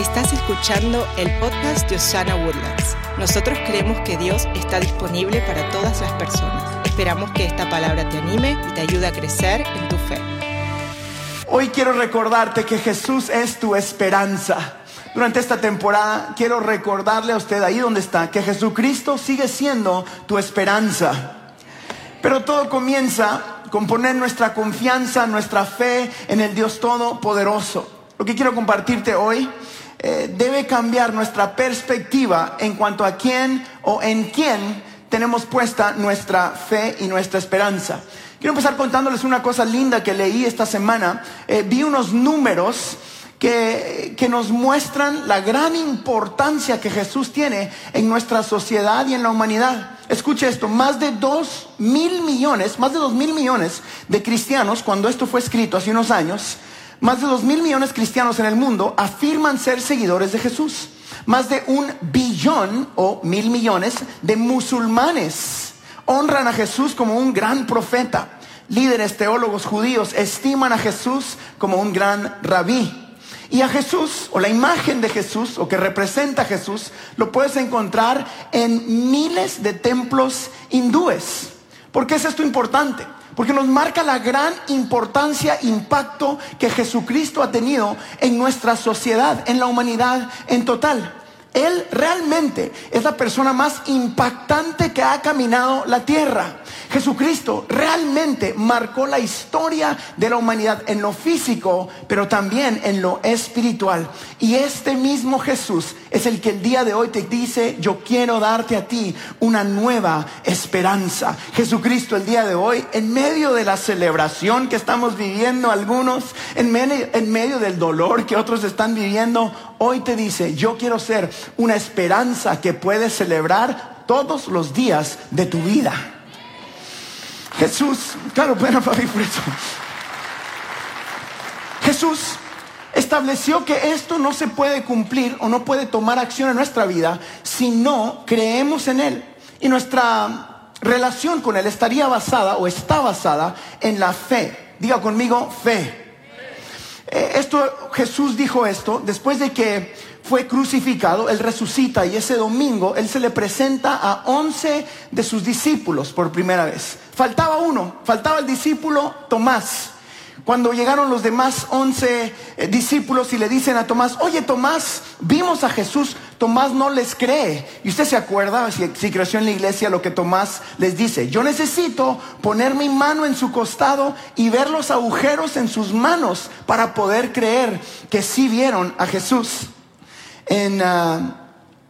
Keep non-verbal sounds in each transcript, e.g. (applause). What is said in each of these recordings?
Estás escuchando el podcast de Osana Woodlands. Nosotros creemos que Dios está disponible para todas las personas. Esperamos que esta palabra te anime y te ayude a crecer en tu fe. Hoy quiero recordarte que Jesús es tu esperanza. Durante esta temporada quiero recordarle a usted ahí donde está que Jesucristo sigue siendo tu esperanza. Pero todo comienza con poner nuestra confianza, nuestra fe en el Dios Todopoderoso. Lo que quiero compartirte hoy eh, debe cambiar nuestra perspectiva en cuanto a quién o en quién tenemos puesta nuestra fe y nuestra esperanza. Quiero empezar contándoles una cosa linda que leí esta semana. Eh, vi unos números que, que, nos muestran la gran importancia que Jesús tiene en nuestra sociedad y en la humanidad. Escuche esto, más de dos mil millones, más de dos mil millones de cristianos, cuando esto fue escrito hace unos años, más de dos mil millones de cristianos en el mundo afirman ser seguidores de Jesús. Más de un billón o mil millones de musulmanes honran a Jesús como un gran profeta. Líderes teólogos judíos estiman a Jesús como un gran rabí. Y a Jesús, o la imagen de Jesús, o que representa a Jesús, lo puedes encontrar en miles de templos hindúes. ¿Por qué es esto importante? Porque nos marca la gran importancia, impacto que Jesucristo ha tenido en nuestra sociedad, en la humanidad en total. Él realmente es la persona más impactante que ha caminado la tierra. Jesucristo realmente marcó la historia de la humanidad en lo físico, pero también en lo espiritual. Y este mismo Jesús es el que el día de hoy te dice, yo quiero darte a ti una nueva esperanza. Jesucristo el día de hoy, en medio de la celebración que estamos viviendo algunos, en medio, en medio del dolor que otros están viviendo, hoy te dice, yo quiero ser una esperanza que puedes celebrar todos los días de tu vida. Jesús, claro, bueno, papi, por eso. Jesús estableció que esto no se puede cumplir o no puede tomar acción en nuestra vida si no creemos en Él. Y nuestra relación con Él estaría basada o está basada en la fe. Diga conmigo, fe. Eh, esto, Jesús dijo esto después de que fue crucificado, Él resucita y ese domingo Él se le presenta a once de sus discípulos por primera vez. Faltaba uno, faltaba el discípulo Tomás. Cuando llegaron los demás once eh, discípulos y le dicen a Tomás, oye Tomás, vimos a Jesús, Tomás no les cree. Y usted se acuerda, si, creció en la iglesia, lo que Tomás les dice, yo necesito poner mi mano en su costado y ver los agujeros en sus manos para poder creer que sí vieron a Jesús. En, uh,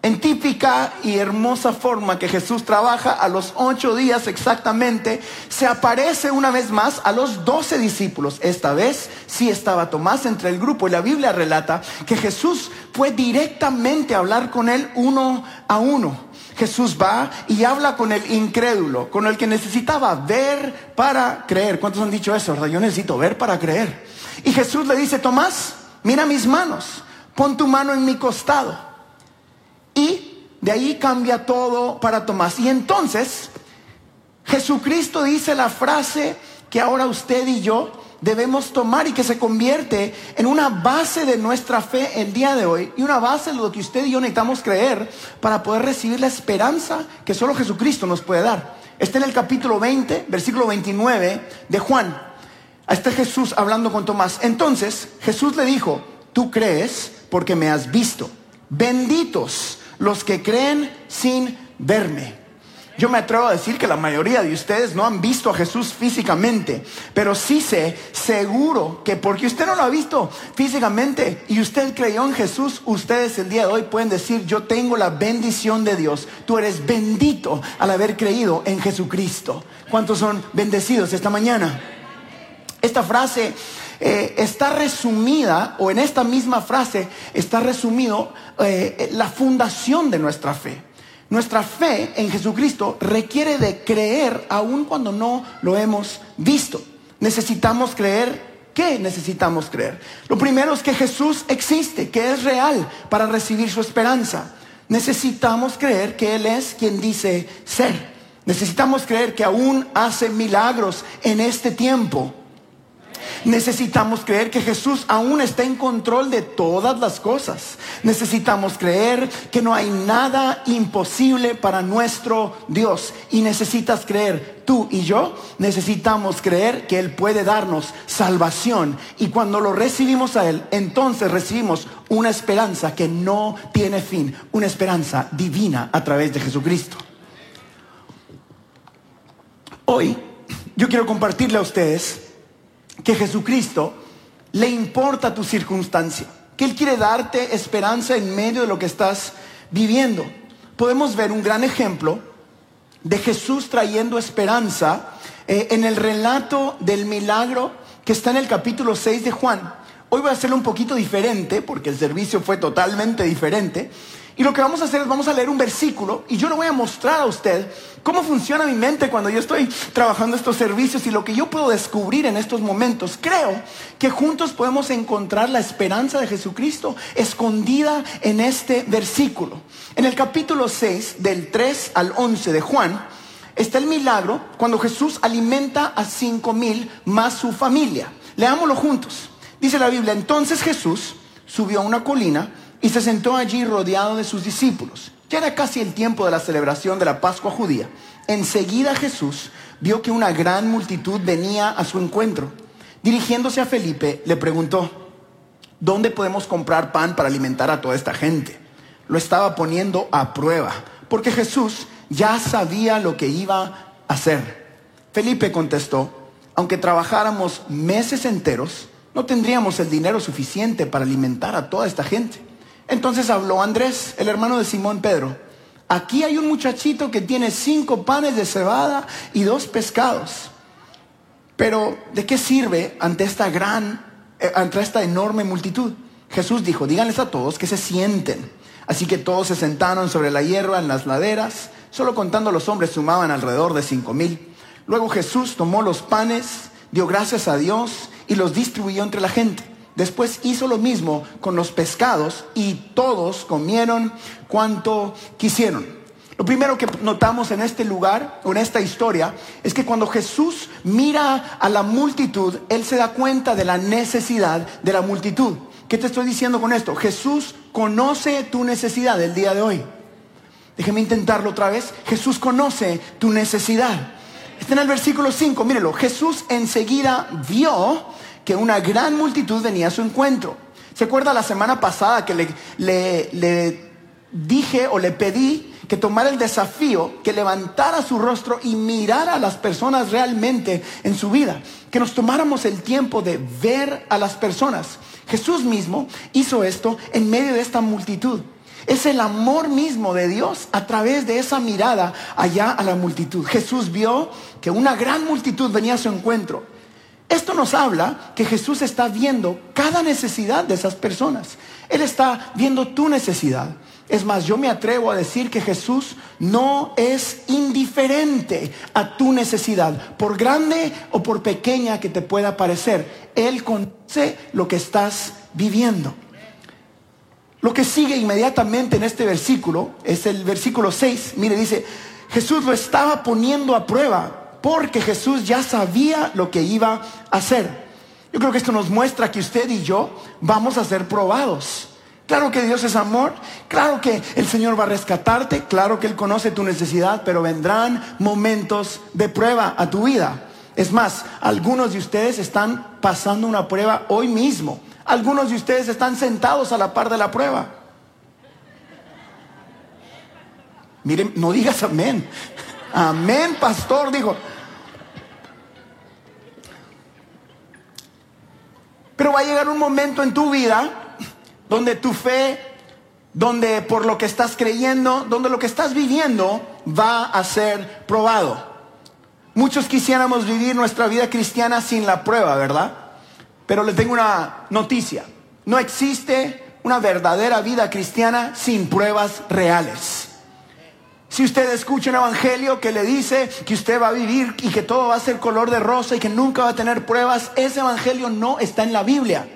en típica y hermosa forma que Jesús trabaja a los ocho días exactamente, se aparece una vez más a los doce discípulos. Esta vez sí estaba Tomás entre el grupo y la Biblia relata que Jesús fue directamente a hablar con él uno a uno. Jesús va y habla con el incrédulo, con el que necesitaba ver para creer. ¿Cuántos han dicho eso? Yo necesito ver para creer. Y Jesús le dice, Tomás, mira mis manos, pon tu mano en mi costado. Y de ahí cambia todo para Tomás. Y entonces Jesucristo dice la frase que ahora usted y yo debemos tomar y que se convierte en una base de nuestra fe el día de hoy y una base de lo que usted y yo necesitamos creer para poder recibir la esperanza que solo Jesucristo nos puede dar. Está en el capítulo 20, versículo 29 de Juan. Está Jesús hablando con Tomás. Entonces Jesús le dijo, tú crees porque me has visto. Benditos los que creen sin verme. Yo me atrevo a decir que la mayoría de ustedes no han visto a Jesús físicamente, pero sí sé seguro que porque usted no lo ha visto físicamente y usted creyó en Jesús, ustedes el día de hoy pueden decir, yo tengo la bendición de Dios. Tú eres bendito al haber creído en Jesucristo. ¿Cuántos son bendecidos esta mañana? Esta frase eh, está resumida, o en esta misma frase está resumido eh, la fundación de nuestra fe. Nuestra fe en Jesucristo requiere de creer aun cuando no lo hemos visto. Necesitamos creer ¿Qué necesitamos creer? Lo primero es que Jesús existe, que es real para recibir su esperanza. Necesitamos creer que Él es quien dice ser. Necesitamos creer que aún hace milagros en este tiempo. Necesitamos creer que Jesús aún está en control de todas las cosas. Necesitamos creer que no hay nada imposible para nuestro Dios. Y necesitas creer, tú y yo, necesitamos creer que Él puede darnos salvación. Y cuando lo recibimos a Él, entonces recibimos una esperanza que no tiene fin, una esperanza divina a través de Jesucristo. Hoy yo quiero compartirle a ustedes que Jesucristo le importa tu circunstancia, que Él quiere darte esperanza en medio de lo que estás viviendo. Podemos ver un gran ejemplo de Jesús trayendo esperanza eh, en el relato del milagro que está en el capítulo 6 de Juan. Hoy voy a hacerlo un poquito diferente porque el servicio fue totalmente diferente. Y lo que vamos a hacer es vamos a leer un versículo y yo le voy a mostrar a usted cómo funciona mi mente cuando yo estoy trabajando estos servicios y lo que yo puedo descubrir en estos momentos. Creo que juntos podemos encontrar la esperanza de Jesucristo escondida en este versículo. En el capítulo 6 del 3 al 11 de Juan está el milagro cuando Jesús alimenta a cinco mil más su familia. Leámoslo juntos. Dice la Biblia, entonces Jesús subió a una colina y se sentó allí rodeado de sus discípulos. Ya era casi el tiempo de la celebración de la Pascua judía. Enseguida Jesús vio que una gran multitud venía a su encuentro. Dirigiéndose a Felipe, le preguntó, ¿dónde podemos comprar pan para alimentar a toda esta gente? Lo estaba poniendo a prueba, porque Jesús ya sabía lo que iba a hacer. Felipe contestó, aunque trabajáramos meses enteros, no tendríamos el dinero suficiente para alimentar a toda esta gente. Entonces habló Andrés, el hermano de Simón Pedro. Aquí hay un muchachito que tiene cinco panes de cebada y dos pescados. Pero, ¿de qué sirve ante esta gran, eh, ante esta enorme multitud? Jesús dijo, díganles a todos que se sienten. Así que todos se sentaron sobre la hierba en las laderas. Solo contando los hombres sumaban alrededor de cinco mil. Luego Jesús tomó los panes, dio gracias a Dios y los distribuyó entre la gente. Después hizo lo mismo con los pescados y todos comieron cuanto quisieron. Lo primero que notamos en este lugar, o en esta historia, es que cuando Jesús mira a la multitud, Él se da cuenta de la necesidad de la multitud. ¿Qué te estoy diciendo con esto? Jesús conoce tu necesidad del día de hoy. Déjeme intentarlo otra vez. Jesús conoce tu necesidad. Está en el versículo 5, mírelo. Jesús enseguida vio que una gran multitud venía a su encuentro. ¿Se acuerda la semana pasada que le, le, dije o le pedí que tomara el desafío, que levantara su rostro y mirara a las personas realmente en su vida, que nos tomáramos el tiempo de ver a las personas. Jesús mismo hizo esto en medio de esta multitud. Es el amor mismo de Dios a través de esa mirada allá a la multitud. Jesús vio que una gran multitud venía a su encuentro. Esto nos habla que Jesús está viendo cada necesidad de esas personas. Él está viendo tu necesidad. Es más, yo me atrevo a decir que Jesús no es indiferente a tu necesidad, por grande o por pequeña que te pueda parecer. Él conoce lo que estás viviendo. Lo que sigue inmediatamente en este versículo es el versículo 6. Mire, dice, Jesús lo estaba poniendo a prueba porque Jesús ya sabía lo que iba a hacer. Yo creo que esto nos muestra que usted y yo vamos a ser probados. Claro que Dios es amor, claro que el Señor va a rescatarte, claro que Él conoce tu necesidad, pero vendrán momentos de prueba a tu vida. Es más, algunos de ustedes están pasando una prueba hoy mismo. Algunos de ustedes están sentados a la par de la prueba. Miren, no digas amén. Amén, pastor, dijo. Pero va a llegar un momento en tu vida donde tu fe, donde por lo que estás creyendo, donde lo que estás viviendo va a ser probado. Muchos quisiéramos vivir nuestra vida cristiana sin la prueba, ¿verdad? Pero le tengo una noticia. No existe una verdadera vida cristiana sin pruebas reales. Si usted escucha un evangelio que le dice que usted va a vivir y que todo va a ser color de rosa y que nunca va a tener pruebas, ese evangelio no está en la Biblia.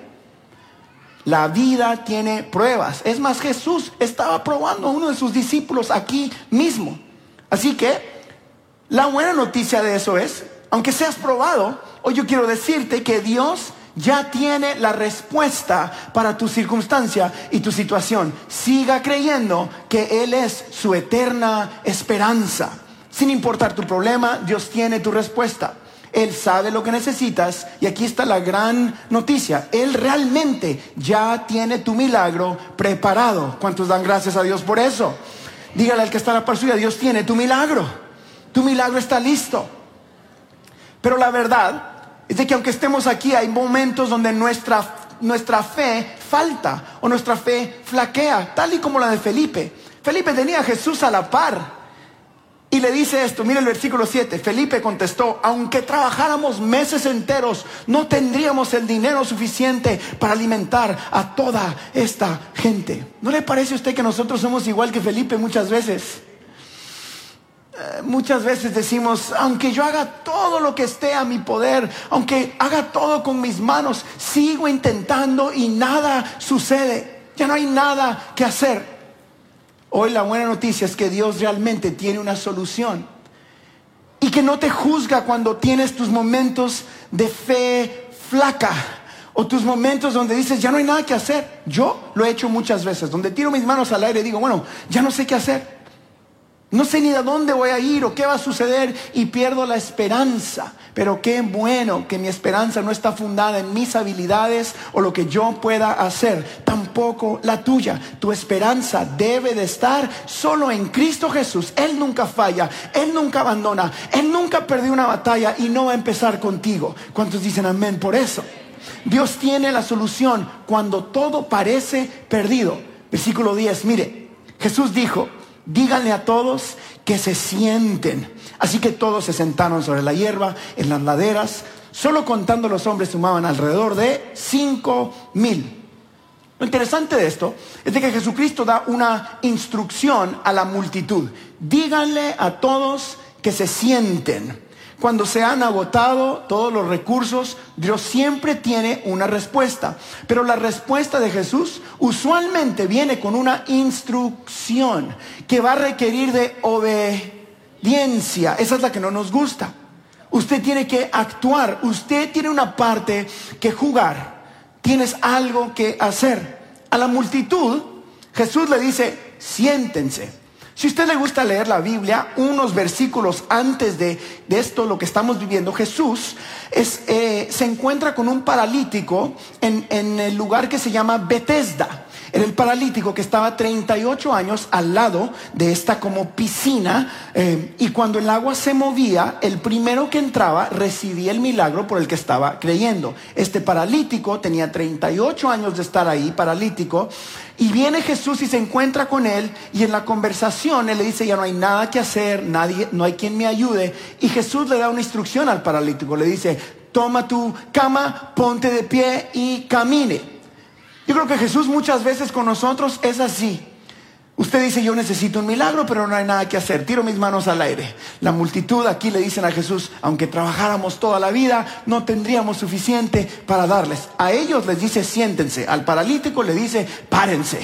La vida tiene pruebas. Es más, Jesús estaba probando a uno de sus discípulos aquí mismo. Así que la buena noticia de eso es, aunque seas probado, Hoy yo quiero decirte que Dios ya tiene la respuesta para tu circunstancia y tu situación. Siga creyendo que Él es su eterna esperanza. Sin importar tu problema, Dios tiene tu respuesta. Él sabe lo que necesitas y aquí está la gran noticia. Él realmente ya tiene tu milagro preparado. ¿Cuántos dan gracias a Dios por eso? Dígale al que está en la par suya, Dios tiene tu milagro. Tu milagro está listo. Pero la verdad es de que aunque estemos aquí hay momentos donde nuestra, nuestra fe falta o nuestra fe flaquea, tal y como la de Felipe. Felipe tenía a Jesús a la par. Y le dice esto, mire el versículo 7, Felipe contestó, aunque trabajáramos meses enteros, no tendríamos el dinero suficiente para alimentar a toda esta gente. ¿No le parece a usted que nosotros somos igual que Felipe muchas veces? Eh, muchas veces decimos, aunque yo haga todo lo que esté a mi poder, aunque haga todo con mis manos, sigo intentando y nada sucede. Ya no hay nada que hacer. Hoy la buena noticia es que Dios realmente tiene una solución y que no te juzga cuando tienes tus momentos de fe flaca o tus momentos donde dices, ya no hay nada que hacer. Yo lo he hecho muchas veces, donde tiro mis manos al aire y digo, bueno, ya no sé qué hacer. No sé ni a dónde voy a ir o qué va a suceder y pierdo la esperanza. Pero qué bueno que mi esperanza no está fundada en mis habilidades o lo que yo pueda hacer, tampoco la tuya. Tu esperanza debe de estar solo en Cristo Jesús. Él nunca falla, Él nunca abandona, Él nunca perdió una batalla y no va a empezar contigo. ¿Cuántos dicen amén por eso? Dios tiene la solución cuando todo parece perdido. Versículo 10, mire, Jesús dijo, díganle a todos que se sienten. Así que todos se sentaron sobre la hierba, en las laderas. Solo contando los hombres sumaban alrededor de cinco mil. Lo interesante de esto es que Jesucristo da una instrucción a la multitud. Díganle a todos que se sienten. Cuando se han agotado todos los recursos, Dios siempre tiene una respuesta. Pero la respuesta de Jesús usualmente viene con una instrucción que va a requerir de obediencia. Esa es la que no nos gusta. Usted tiene que actuar, usted tiene una parte que jugar, tienes algo que hacer. A la multitud, Jesús le dice, siéntense. Si usted le gusta leer la Biblia, unos versículos antes de, esto, lo que estamos viviendo, Jesús eh, se encuentra con un paralítico en, en el lugar que se llama Bethesda. Era el paralítico que estaba 38 años al lado de esta como piscina eh, y cuando el agua se movía, el primero que entraba recibía el milagro por el que estaba creyendo. Este paralítico tenía 38 años de estar ahí, paralítico, y viene Jesús y se encuentra con él y en la conversación él le dice, ya no hay nada que hacer, nadie, no hay quien me ayude. Y Jesús le da una instrucción al paralítico, le dice, toma tu cama, ponte de pie y camine. Yo creo que Jesús muchas veces con nosotros es así. Usted dice, yo necesito un milagro, pero no hay nada que hacer. Tiro mis manos al aire. La multitud aquí le dicen a Jesús, aunque trabajáramos toda la vida, no tendríamos suficiente para darles. A ellos les dice, siéntense. Al paralítico le dice, párense.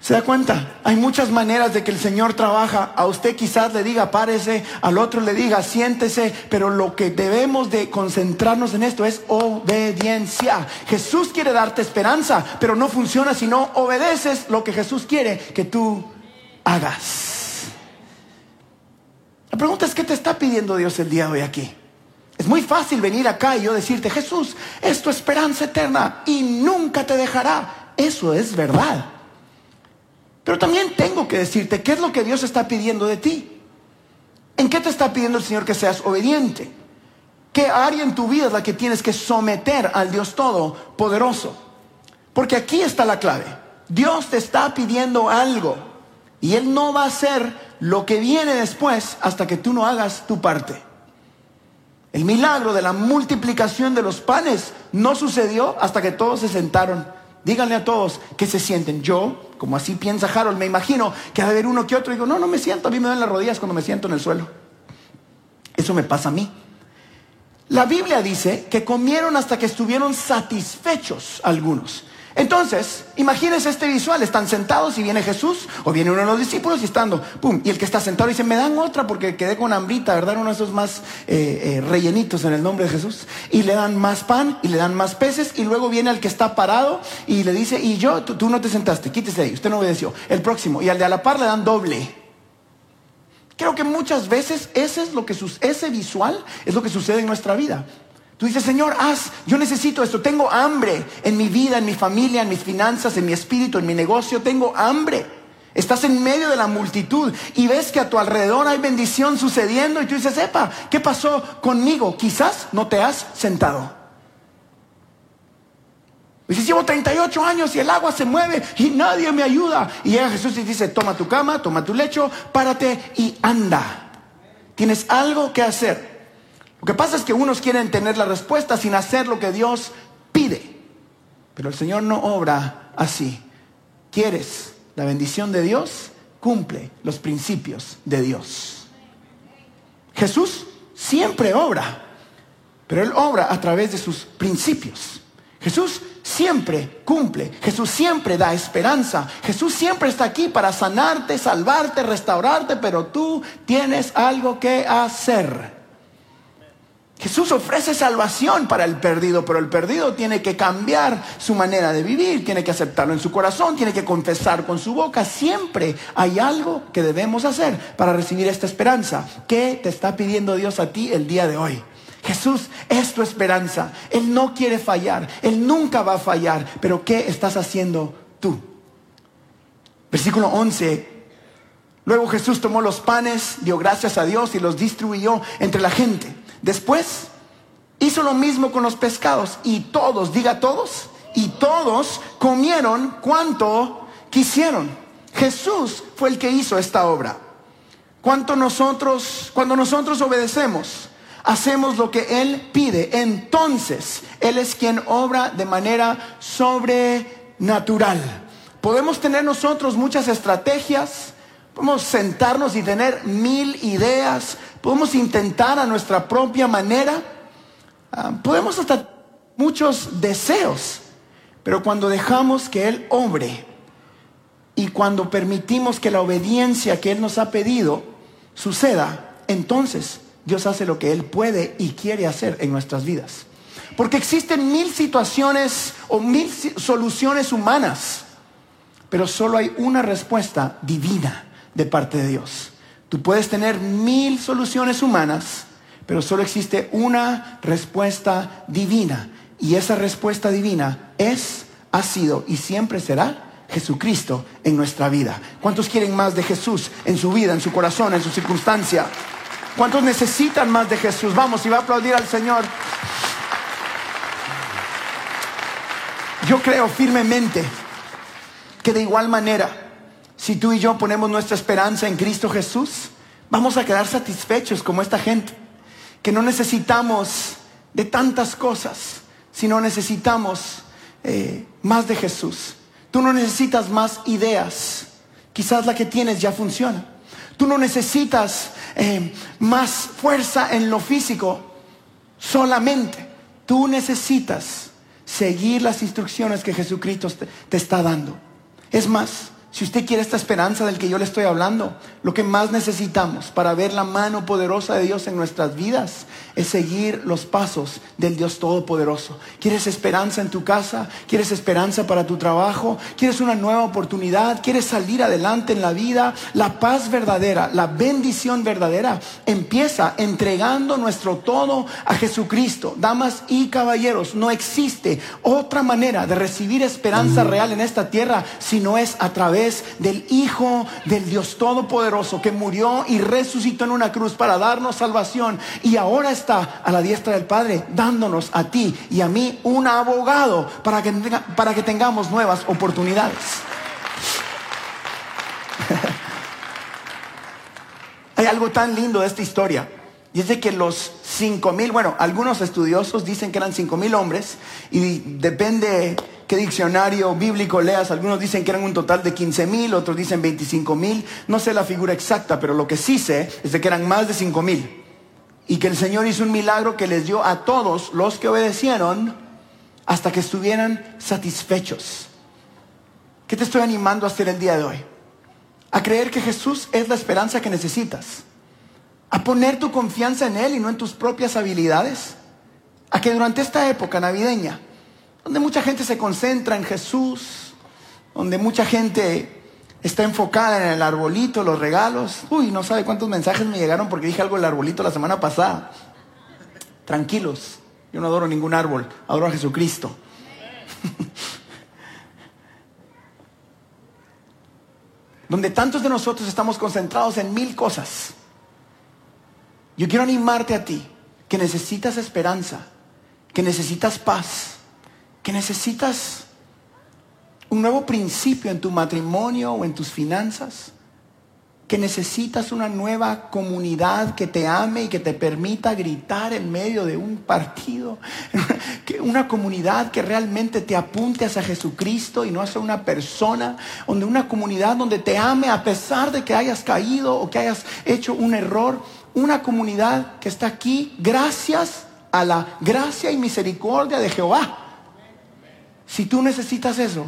¿Se da cuenta? Hay muchas maneras de que el Señor trabaja. A usted quizás le diga párese, al otro le diga siéntese, pero lo que debemos de concentrarnos en esto es obediencia. Jesús quiere darte esperanza, pero no funciona si no obedeces lo que Jesús quiere que tú hagas. La pregunta es, ¿qué te está pidiendo Dios el día de hoy aquí? Es muy fácil venir acá y yo decirte, Jesús, es tu esperanza eterna y nunca te dejará. Eso es verdad. Pero también tengo que decirte qué es lo que Dios está pidiendo de ti. ¿En qué te está pidiendo el Señor que seas obediente? ¿Qué área en tu vida es la que tienes que someter al Dios Todopoderoso? Porque aquí está la clave. Dios te está pidiendo algo y Él no va a hacer lo que viene después hasta que tú no hagas tu parte. El milagro de la multiplicación de los panes no sucedió hasta que todos se sentaron Díganle a todos que se sienten. Yo, como así piensa Harold, me imagino que ha de haber uno que otro. Digo, no, no me siento. A mí me dan las rodillas cuando me siento en el suelo. Eso me pasa a mí. La Biblia dice que comieron hasta que estuvieron satisfechos algunos. Entonces, imagínense este visual, están sentados y viene Jesús o viene uno de los discípulos y estando, pum, y el que está sentado dice, me dan otra porque quedé con hambrita, ¿verdad? Uno de esos más eh, eh, rellenitos en el nombre de Jesús. Y le dan más pan y le dan más peces y luego viene el que está parado y le dice, y yo, tú, no te sentaste, quítese de ahí, usted no obedeció. El próximo, y al de a la par le dan doble. Creo que muchas veces ese, es lo que, ese visual es lo que sucede en nuestra vida. Tú dices, Señor, haz, yo necesito esto, tengo hambre en mi vida, en mi familia, en mis finanzas, en mi espíritu, en mi negocio, tengo hambre. Estás en medio de la multitud y ves que a tu alrededor hay bendición sucediendo y tú dices, epa, ¿qué pasó conmigo? Quizás no te has sentado. Dices, llevo 38 años y el agua se mueve y nadie me ayuda. Y llega Jesús y dice, toma tu cama, toma tu lecho, párate y anda. Tienes algo que hacer. Lo que pasa es que unos quieren tener la respuesta sin hacer lo que Dios pide. Pero el Señor no obra así. ¿Quieres la bendición de Dios? Cumple los principios de Dios. Jesús siempre obra, pero Él obra a través de sus principios. Jesús siempre cumple, Jesús siempre da esperanza, Jesús siempre está aquí para sanarte, salvarte, restaurarte, pero tú tienes algo que hacer. Jesús ofrece salvación para el perdido, pero el perdido tiene que cambiar su manera de vivir, tiene que aceptarlo en su corazón, tiene que confesar con su boca. Siempre hay algo que debemos hacer para recibir esta esperanza. ¿Qué te está pidiendo Dios a ti el día de hoy? Jesús es tu esperanza. Él no quiere fallar. Él nunca va a fallar. Pero ¿qué estás haciendo tú? Versículo 11. Luego Jesús tomó los panes, dio gracias a Dios y los distribuyó entre la gente. Después hizo lo mismo con los pescados y todos, diga todos, y todos comieron cuanto quisieron. Jesús fue el que hizo esta obra. Cuanto nosotros, cuando nosotros obedecemos, hacemos lo que Él pide, entonces Él es quien obra de manera sobrenatural. Podemos tener nosotros muchas estrategias, podemos sentarnos y tener mil ideas, podemos intentar a nuestra propia manera, ah, podemos hasta muchos deseos, pero cuando dejamos que Él obre y cuando permitimos que la obediencia que Él nos ha pedido suceda, entonces Dios hace lo que Él puede y quiere hacer en nuestras vidas. Porque existen mil situaciones o mil soluciones humanas, pero solo hay una respuesta divina de parte de Dios. Tú puedes tener mil soluciones humanas, pero solo existe una respuesta divina. Y esa respuesta divina es, ha sido y siempre será Jesucristo en nuestra vida. ¿Cuántos quieren más de Jesús en su vida, en su corazón, en su circunstancia? ¿Cuántos necesitan más de Jesús? Vamos, y va a aplaudir al Señor. Yo creo firmemente que de igual manera si tú y yo ponemos nuestra esperanza en Cristo Jesús, vamos a quedar satisfechos como esta gente, que no necesitamos de tantas cosas, sino necesitamos eh, más de Jesús. Tú no necesitas más ideas, quizás la que tienes ya funciona. Tú no necesitas eh, más fuerza en lo físico solamente. Tú necesitas seguir las instrucciones que Jesucristo te está dando. Es más, si usted quiere esta esperanza del que yo le estoy hablando, lo que más necesitamos para ver la mano poderosa de Dios en nuestras vidas es seguir los pasos del Dios Todopoderoso. ¿Quieres esperanza en tu casa? ¿Quieres esperanza para tu trabajo? ¿Quieres una nueva oportunidad? ¿Quieres salir adelante en la vida? La paz verdadera, la bendición verdadera empieza entregando nuestro todo a Jesucristo. Damas y caballeros, no existe otra manera de recibir esperanza real en esta tierra si no es a través del Hijo del Dios Todopoderoso que murió y resucitó en una cruz para darnos salvación y ahora está a la diestra del Padre dándonos a ti y a mí un abogado para que, para que tengamos nuevas oportunidades. (laughs) Hay algo tan lindo de esta historia. Y es de que los cinco mil, bueno, algunos estudiosos dicen que eran cinco mil hombres y depende qué diccionario bíblico leas. Algunos dicen que eran un total de 15 mil, otros dicen 25 mil. No sé la figura exacta, pero lo que sí sé es de que eran más de 5 mil. Y que el Señor hizo un milagro que les dio a todos los que obedecieron hasta que estuvieran satisfechos. ¿Qué te estoy animando a hacer el día de hoy? A creer que Jesús es la esperanza que necesitas. A poner tu confianza en Él y no en tus propias habilidades. A que durante esta época navideña, donde mucha gente se concentra en Jesús, donde mucha gente está enfocada en el arbolito, los regalos. Uy, no sabe cuántos mensajes me llegaron porque dije algo del arbolito la semana pasada. Tranquilos, yo no adoro ningún árbol, adoro a Jesucristo. (laughs) Donde tantos de nosotros estamos concentrados en mil cosas. Yo quiero animarte a ti que necesitas esperanza, que necesitas paz, que necesitas un nuevo principio en tu matrimonio o en tus finanzas, que necesitas una nueva comunidad que te ame y que te permita gritar en medio de un partido, (laughs) una comunidad que realmente te apunte hacia Jesucristo y no hacia una persona, donde una comunidad donde te ame a pesar de que hayas caído o que hayas hecho un error, una comunidad que está aquí gracias a la gracia y misericordia de Jehová. Si tú necesitas eso,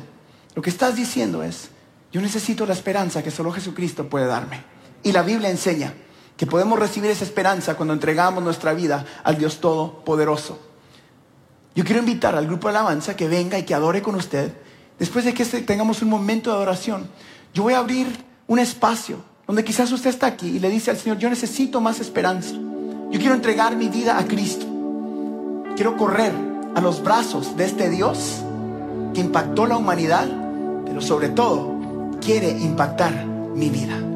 lo que estás diciendo es, yo necesito la esperanza que solo Jesucristo puede darme. Y la Biblia enseña que podemos recibir esa esperanza cuando entregamos nuestra vida al Dios Todopoderoso. Yo quiero invitar al grupo de alabanza que venga y que adore con usted. Después de que este, tengamos un momento de adoración, yo voy a abrir un espacio donde quizás usted está aquí y le dice al Señor, yo necesito más esperanza. Yo quiero entregar mi vida a Cristo. Quiero correr a los brazos de este Dios que impactó la humanidad, pero sobre todo quiere impactar mi vida.